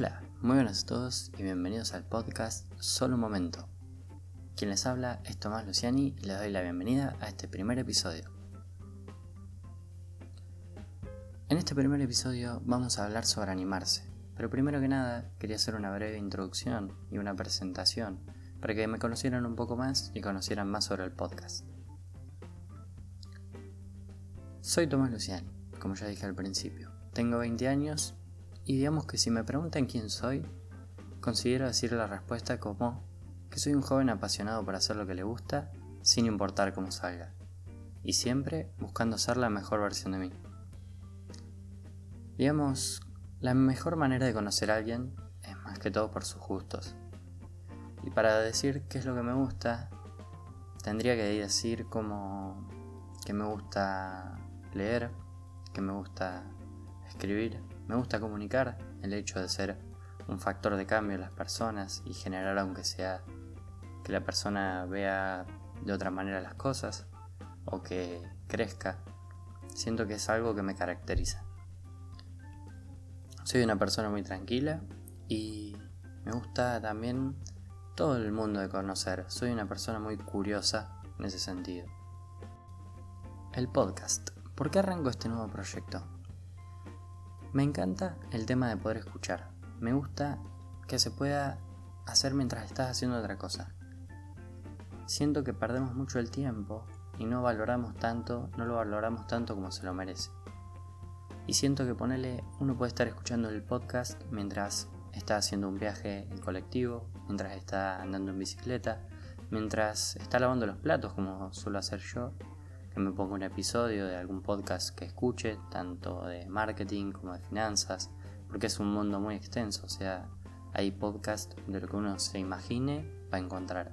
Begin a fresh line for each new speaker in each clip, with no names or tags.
Hola, muy buenas a todos y bienvenidos al podcast Solo un momento. Quien les habla es Tomás Luciani y les doy la bienvenida a este primer episodio. En este primer episodio vamos a hablar sobre animarse, pero primero que nada quería hacer una breve introducción y una presentación para que me conocieran un poco más y conocieran más sobre el podcast. Soy Tomás Luciani, como ya dije al principio. Tengo 20 años y digamos que si me preguntan quién soy, considero decir la respuesta como que soy un joven apasionado por hacer lo que le gusta, sin importar cómo salga, y siempre buscando ser la mejor versión de mí. Digamos, la mejor manera de conocer a alguien es más que todo por sus gustos. Y para decir qué es lo que me gusta, tendría que decir como que me gusta leer, que me gusta escribir, me gusta comunicar, el hecho de ser un factor de cambio en las personas y generar aunque sea que la persona vea de otra manera las cosas o que crezca, siento que es algo que me caracteriza. Soy una persona muy tranquila y me gusta también todo el mundo de conocer. Soy una persona muy curiosa en ese sentido. El podcast. ¿Por qué arranco este nuevo proyecto? Me encanta el tema de poder escuchar. Me gusta que se pueda hacer mientras estás haciendo otra cosa. Siento que perdemos mucho el tiempo y no valoramos tanto, no lo valoramos tanto como se lo merece. Y siento que ponerle, uno puede estar escuchando el podcast mientras está haciendo un viaje en colectivo, mientras está andando en bicicleta, mientras está lavando los platos como suelo hacer yo, me ponga un episodio de algún podcast que escuche, tanto de marketing como de finanzas, porque es un mundo muy extenso, o sea, hay podcast de lo que uno se imagine va a encontrar.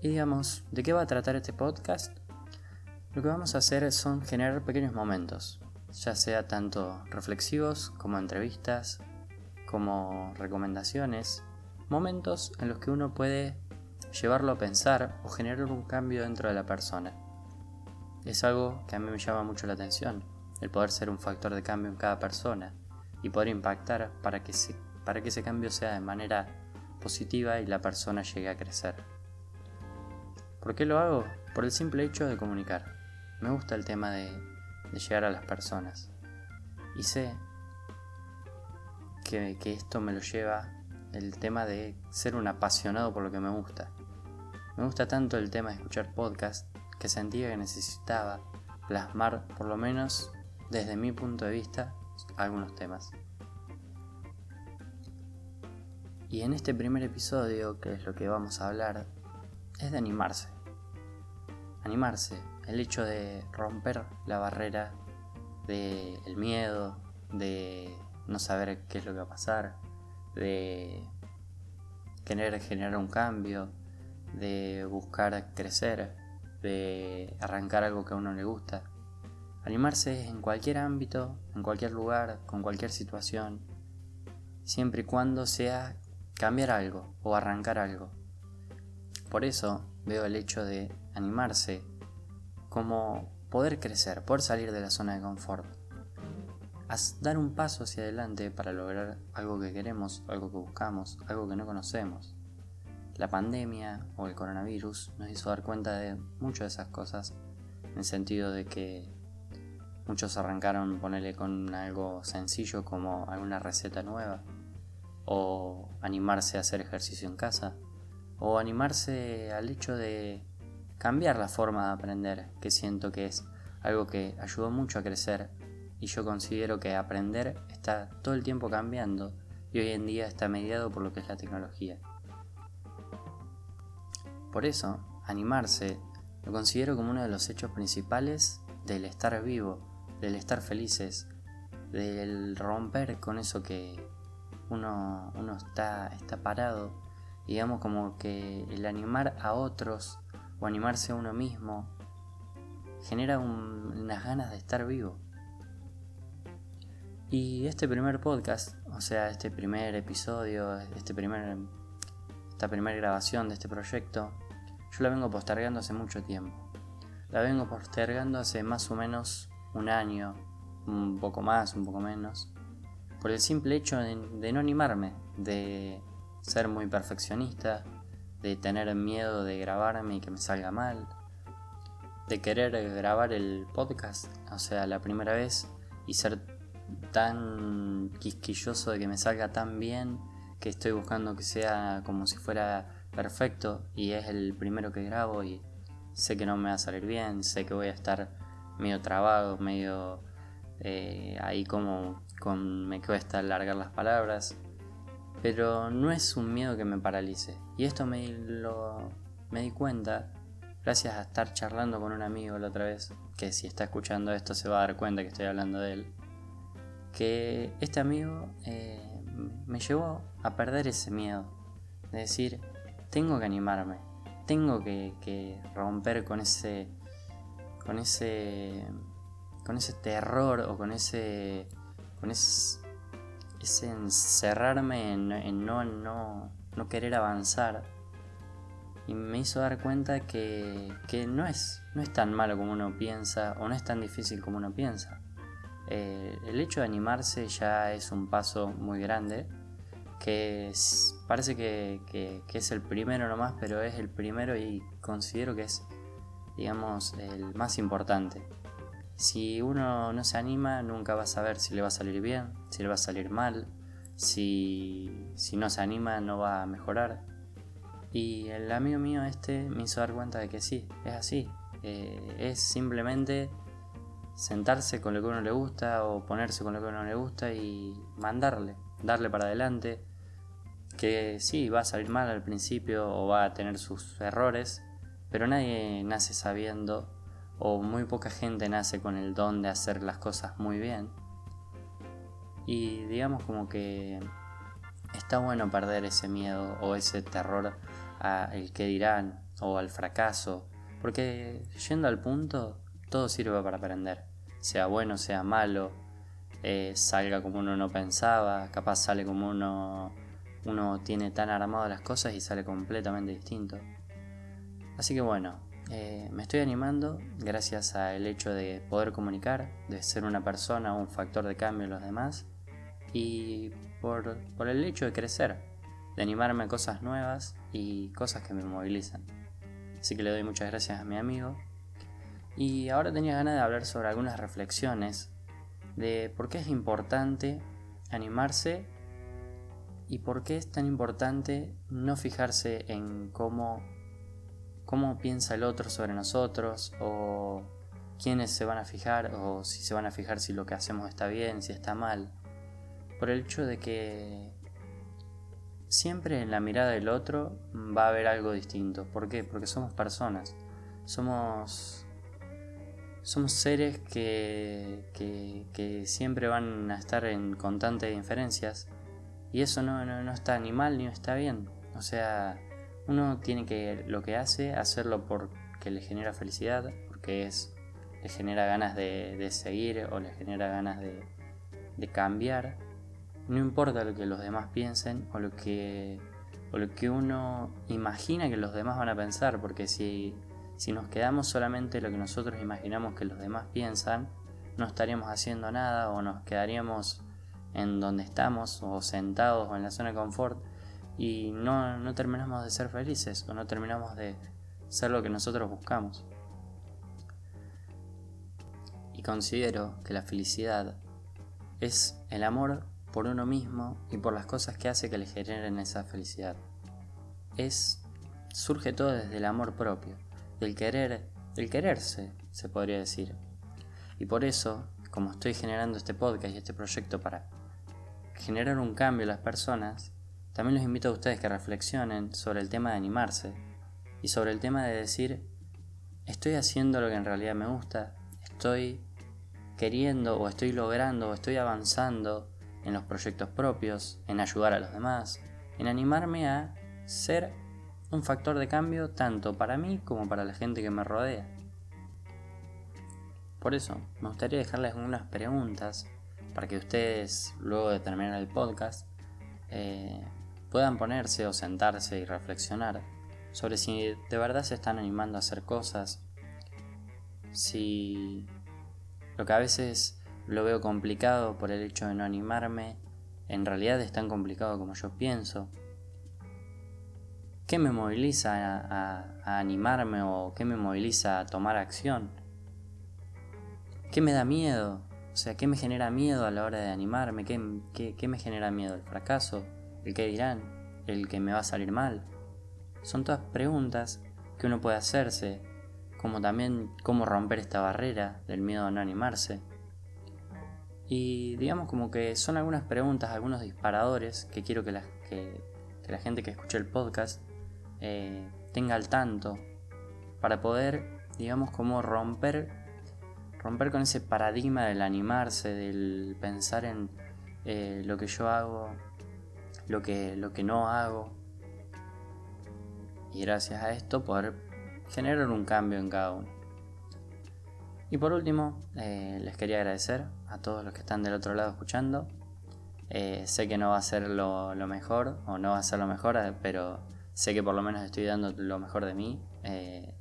Y digamos, ¿de qué va a tratar este podcast? Lo que vamos a hacer son generar pequeños momentos, ya sea tanto reflexivos como entrevistas, como recomendaciones, momentos en los que uno puede llevarlo a pensar o generar un cambio dentro de la persona. Es algo que a mí me llama mucho la atención, el poder ser un factor de cambio en cada persona y poder impactar para que, para que ese cambio sea de manera positiva y la persona llegue a crecer. ¿Por qué lo hago? Por el simple hecho de comunicar. Me gusta el tema de, de llegar a las personas. Y sé que, que esto me lo lleva el tema de ser un apasionado por lo que me gusta. Me gusta tanto el tema de escuchar podcast que sentía que necesitaba plasmar, por lo menos desde mi punto de vista, algunos temas. Y en este primer episodio, que es lo que vamos a hablar, es de animarse. Animarse, el hecho de romper la barrera del miedo, de no saber qué es lo que va a pasar, de querer generar un cambio, de buscar crecer, de arrancar algo que a uno le gusta. Animarse en cualquier ámbito, en cualquier lugar, con cualquier situación, siempre y cuando sea cambiar algo o arrancar algo. Por eso veo el hecho de animarse como poder crecer, poder salir de la zona de confort. dar un paso hacia adelante para lograr algo que queremos, algo que buscamos, algo que no conocemos. La pandemia o el coronavirus nos hizo dar cuenta de muchas de esas cosas, en el sentido de que muchos arrancaron ponerle con algo sencillo como alguna receta nueva, o animarse a hacer ejercicio en casa, o animarse al hecho de cambiar la forma de aprender, que siento que es algo que ayudó mucho a crecer y yo considero que aprender está todo el tiempo cambiando y hoy en día está mediado por lo que es la tecnología. Por eso, animarse lo considero como uno de los hechos principales del estar vivo, del estar felices, del romper con eso que uno, uno está, está parado. Digamos como que el animar a otros o animarse a uno mismo genera unas ganas de estar vivo. Y este primer podcast, o sea, este primer episodio, este primer, esta primera grabación de este proyecto, yo la vengo postergando hace mucho tiempo. La vengo postergando hace más o menos un año, un poco más, un poco menos, por el simple hecho de, no animarme, de ser muy perfeccionista, de tener miedo de grabarme y que me salga mal, de querer grabar el podcast, o sea, la primera vez y ser tan quisquilloso de que me salga tan bien que estoy buscando que sea como si fuera perfecto y es el primero que grabo y sé que no me va a salir bien, sé que voy a estar medio trabado, medio eh, ahí como me cuesta alargar las palabras, pero no es un miedo que me paralice. Y esto me, lo, me di cuenta gracias a estar charlando con un amigo la otra vez, que si está escuchando esto se va a dar cuenta que estoy hablando de él, que este amigo eh, me llevó a perder ese miedo, de decir, tengo que animarme, tengo que, romper con ese, con ese, con ese terror o con ese, con ese, encerrarme en, no, no, no querer avanzar y me hizo dar cuenta que, que, no, es, no es tan malo como uno piensa o no es tan difícil como uno piensa. Eh, el hecho de animarse ya es un paso muy grande, que parece que, que, es el primero nomás, pero es el primero y considero que es, digamos, el más importante. Si uno no se anima, nunca va a saber si le va a salir bien, si le va a salir mal, si, si no se anima, no va a mejorar. Y el amigo mío este me hizo dar cuenta de que sí, es así. Eh, es simplemente sentarse con lo que uno le gusta o ponerse con lo que uno le gusta y mandarle, darle para adelante. Que sí, va a salir mal al principio o va a tener sus errores, pero nadie nace sabiendo o muy poca gente nace con el don de hacer las cosas muy bien. Y digamos como que está bueno perder ese miedo o ese terror el que dirán o al fracaso, porque yendo al punto, todo sirve para aprender, sea bueno, sea malo, eh, salga como uno no pensaba, capaz sale como uno, uno tiene tan armado las cosas y sale completamente distinto. Así que bueno, eh, me estoy animando gracias al hecho de poder comunicar, de ser una persona, un factor de cambio en los demás y por, por el hecho de crecer de animarme a cosas nuevas y cosas que me movilizan. Así que le doy muchas gracias a mi amigo. Y ahora tenía ganas de hablar sobre algunas reflexiones de por qué es importante animarse y por qué es tan importante no fijarse en cómo, cómo piensa el otro sobre nosotros o quiénes se van a fijar o si se van a fijar si lo que hacemos está bien, si está mal. Por el hecho de que siempre en la mirada del otro va a haber algo distinto. ¿Por qué? Porque somos personas. Somos, somos seres que, que, siempre van a estar en constantes diferencias. Y eso no, no, está ni mal ni está bien. O sea, uno tiene que lo que hace, hacerlo porque le genera felicidad, porque es, le genera ganas de, de seguir o le genera ganas de, de cambiar no importa lo que los demás piensen o lo que, lo que uno imagina que los demás van a pensar, porque si, si nos quedamos solamente lo que nosotros imaginamos que los demás piensan, no estaríamos haciendo nada o nos quedaríamos en donde estamos o sentados o en la zona de confort y no, no terminamos de ser felices o no terminamos de ser lo que nosotros buscamos. Y considero que la felicidad es el amor por uno mismo y por las cosas que hace que le generen esa felicidad. Es surge todo desde el amor propio, del querer, del quererse, se podría decir. Y por eso, como estoy generando este podcast y este proyecto para generar un cambio en las personas, también los invito a ustedes que reflexionen sobre el tema de animarse y sobre el tema de decir, estoy haciendo lo que en realidad me gusta, estoy queriendo o estoy logrando o estoy avanzando en los proyectos propios, en ayudar a los demás, en animarme a ser un factor de cambio tanto para mí como para la gente que me rodea. Por eso, me gustaría dejarles unas preguntas para que ustedes, luego de terminar el podcast, eh, puedan ponerse o sentarse y reflexionar sobre si de verdad se están animando a hacer cosas, si lo que a veces lo veo complicado por el hecho de no animarme en realidad es tan complicado como yo pienso. ¿Qué me moviliza a, animarme o qué me moviliza a tomar acción? ¿Qué me da miedo? O sea, ¿qué me genera miedo a la hora de animarme? ¿Qué, me genera miedo? ¿El fracaso? ¿El qué dirán? ¿El que me va a salir mal? Son todas preguntas que uno puede hacerse, como también cómo romper esta barrera del miedo a no animarse. Y digamos como que son algunas preguntas, algunos disparadores que quiero que la, que la gente que escuche el podcast eh, tenga al tanto para poder, digamos, como romper, romper con ese paradigma del animarse, del pensar en eh, lo que yo hago, lo que, lo que no hago. Y gracias a esto poder generar un cambio en cada uno. Y por último, eh, les quería agradecer a todos los que están del otro lado escuchando. sé que no va a ser lo, lo, mejor, o no va a ser lo mejor, pero Sé que por lo menos estoy dando lo mejor de mí. Eh,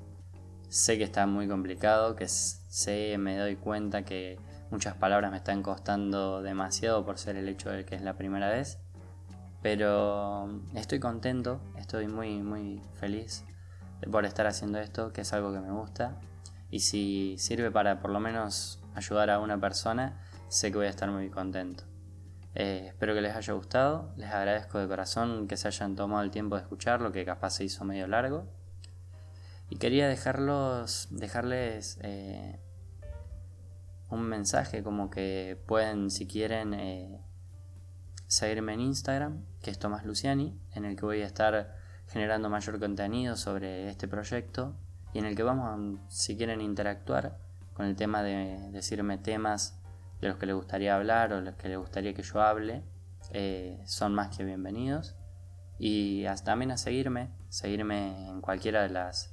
sé que está muy complicado, que sé, me doy cuenta que muchas palabras me están costando demasiado por ser el hecho de que es la primera vez. Pero estoy contento, estoy muy, muy feliz por estar haciendo esto, que es algo que me gusta. Y si sirve para por lo menos ayudar a una persona, sé que voy a estar muy contento. Eh, espero que les haya gustado. Les agradezco de corazón que se hayan tomado el tiempo de escucharlo, que capaz se hizo medio largo. Y quería dejarlos, dejarles eh, un mensaje como que pueden, si quieren, eh, seguirme en Instagram, que es Tomás Luciani, en el que voy a estar generando mayor contenido sobre este proyecto y en el que vamos, si quieren, interactuar con el tema de decirme temas de los que les gustaría hablar o los que les gustaría que yo hable, eh, son más que bienvenidos. Y también a seguirme, seguirme en cualquiera de las,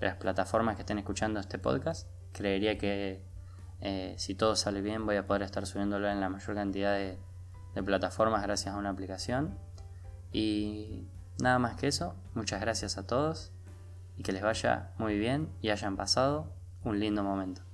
las plataformas que estén escuchando este podcast. Creería que eh, si todo sale bien voy a poder estar subiéndolo en la mayor cantidad de, de plataformas gracias a una aplicación. Y nada más que eso, muchas gracias a todos y que les vaya muy bien y hayan pasado un lindo momento.